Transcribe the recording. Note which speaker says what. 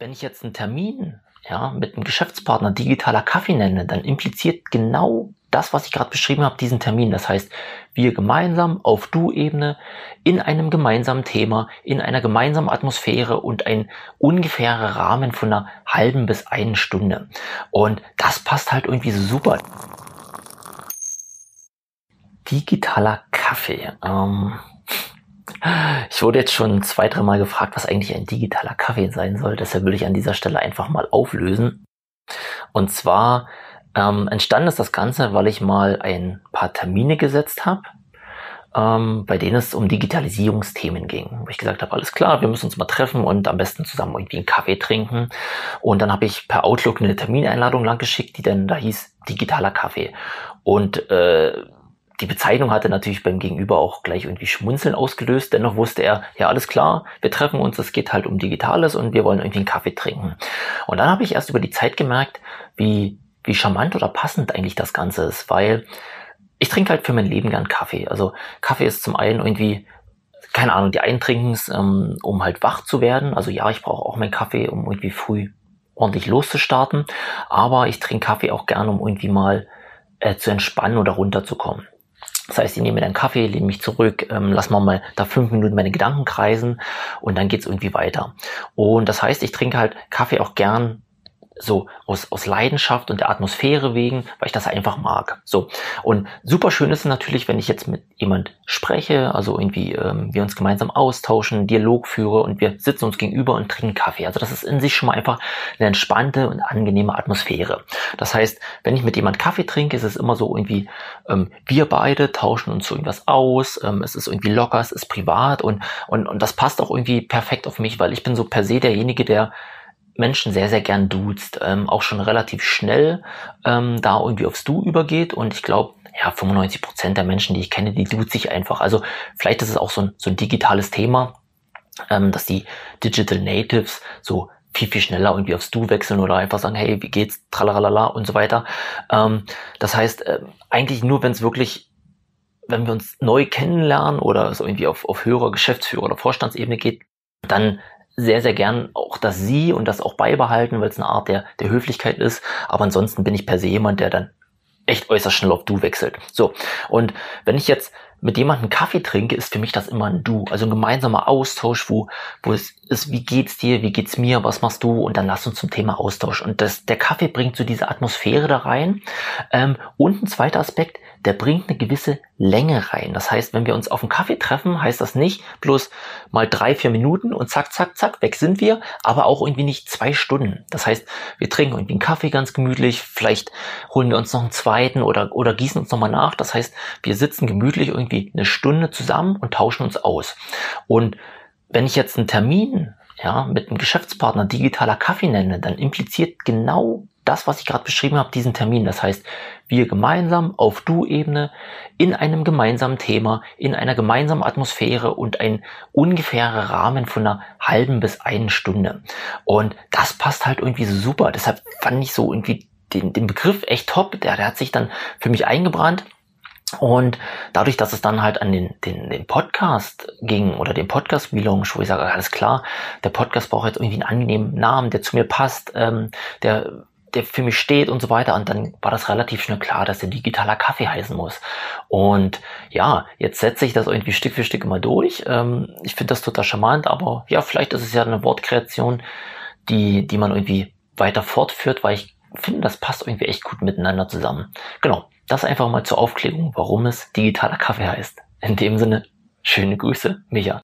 Speaker 1: Wenn ich jetzt einen Termin ja, mit einem Geschäftspartner digitaler Kaffee nenne, dann impliziert genau das, was ich gerade beschrieben habe, diesen Termin. Das heißt, wir gemeinsam auf Du-Ebene in einem gemeinsamen Thema, in einer gemeinsamen Atmosphäre und ein ungefährer Rahmen von einer halben bis einen Stunde. Und das passt halt irgendwie so super. Digitaler Kaffee. Ähm, ich wurde jetzt schon zwei, dreimal gefragt, was eigentlich ein digitaler Kaffee sein soll. Deshalb will ich an dieser Stelle einfach mal auflösen. Und zwar ähm, entstanden ist das Ganze, weil ich mal ein paar Termine gesetzt habe, ähm, bei denen es um Digitalisierungsthemen ging. Wo ich gesagt habe, alles klar, wir müssen uns mal treffen und am besten zusammen irgendwie einen Kaffee trinken. Und dann habe ich per Outlook eine Termineinladung lang geschickt, die dann da hieß digitaler Kaffee. Und äh, die Bezeichnung hatte natürlich beim Gegenüber auch gleich irgendwie Schmunzeln ausgelöst. Dennoch wusste er, ja, alles klar, wir treffen uns, es geht halt um Digitales und wir wollen irgendwie einen Kaffee trinken. Und dann habe ich erst über die Zeit gemerkt, wie, wie charmant oder passend eigentlich das Ganze ist, weil ich trinke halt für mein Leben gern Kaffee. Also Kaffee ist zum einen irgendwie, keine Ahnung, die einen ähm, um halt wach zu werden. Also ja, ich brauche auch meinen Kaffee, um irgendwie früh ordentlich loszustarten. Aber ich trinke Kaffee auch gern, um irgendwie mal äh, zu entspannen oder runterzukommen. Das heißt, ich nehme mir dann Kaffee, lehne mich zurück, ähm, lass mal, mal da fünf Minuten meine Gedanken kreisen und dann geht's irgendwie weiter. Und das heißt, ich trinke halt Kaffee auch gern so aus, aus Leidenschaft und der Atmosphäre wegen, weil ich das einfach mag. So. Und super schön ist es natürlich, wenn ich jetzt mit jemand spreche, also irgendwie ähm, wir uns gemeinsam austauschen, Dialog führe und wir sitzen uns gegenüber und trinken Kaffee. Also das ist in sich schon mal einfach eine entspannte und angenehme Atmosphäre. Das heißt, wenn ich mit jemand Kaffee trinke, ist es immer so irgendwie, ähm, wir beide tauschen uns so irgendwas aus, ähm, es ist irgendwie locker, es ist privat und, und, und das passt auch irgendwie perfekt auf mich, weil ich bin so per se derjenige, der Menschen sehr, sehr gern duzt, ähm, auch schon relativ schnell ähm, da irgendwie aufs Du übergeht und ich glaube, ja, 95 Prozent der Menschen, die ich kenne, die duzt sich einfach. Also vielleicht ist es auch so ein, so ein digitales Thema, ähm, dass die Digital Natives so viel, viel schneller irgendwie aufs Du wechseln oder einfach sagen, hey, wie geht's, tralalala und so weiter. Ähm, das heißt, äh, eigentlich nur, wenn es wirklich wenn wir uns neu kennenlernen oder so irgendwie auf, auf höherer Geschäftsführer- oder Vorstandsebene geht, dann sehr, sehr gern auch das Sie und das auch beibehalten, weil es eine Art der, der Höflichkeit ist. Aber ansonsten bin ich per se jemand, der dann echt äußerst schnell auf Du wechselt. So. Und wenn ich jetzt mit jemandem Kaffee trinke, ist für mich das immer ein Du. Also ein gemeinsamer Austausch, wo, wo es ist, wie geht's dir, wie geht's mir, was machst du? Und dann lass uns zum Thema Austausch. Und das, der Kaffee bringt so diese Atmosphäre da rein. Ähm, und ein zweiter Aspekt, der bringt eine gewisse Länge rein. Das heißt, wenn wir uns auf einen Kaffee treffen, heißt das nicht bloß mal drei, vier Minuten und zack, zack, zack, weg sind wir, aber auch irgendwie nicht zwei Stunden. Das heißt, wir trinken irgendwie einen Kaffee ganz gemütlich, vielleicht holen wir uns noch einen zweiten oder, oder gießen uns nochmal nach. Das heißt, wir sitzen gemütlich irgendwie eine Stunde zusammen und tauschen uns aus. Und wenn ich jetzt einen Termin ja, mit einem Geschäftspartner digitaler Kaffee nenne, dann impliziert genau das, was ich gerade beschrieben habe, diesen Termin. Das heißt, wir gemeinsam auf Du-Ebene in einem gemeinsamen Thema, in einer gemeinsamen Atmosphäre und ein ungefährer Rahmen von einer halben bis einen Stunde. Und das passt halt irgendwie so super. Deshalb fand ich so irgendwie den, den Begriff echt top. Der, der hat sich dann für mich eingebrannt. Und dadurch, dass es dann halt an den, den, den Podcast ging oder den Podcast Relaunch, wo ich sage, alles klar, der Podcast braucht jetzt irgendwie einen angenehmen Namen, der zu mir passt, ähm, der der für mich steht und so weiter. Und dann war das relativ schnell klar, dass der digitaler Kaffee heißen muss. Und ja, jetzt setze ich das irgendwie Stück für Stück immer durch. Ähm, ich finde das total charmant, aber ja, vielleicht ist es ja eine Wortkreation, die, die man irgendwie weiter fortführt, weil ich finde, das passt irgendwie echt gut miteinander zusammen. Genau. Das einfach mal zur Aufklärung, warum es digitaler Kaffee heißt. In dem Sinne, schöne Grüße, Micha.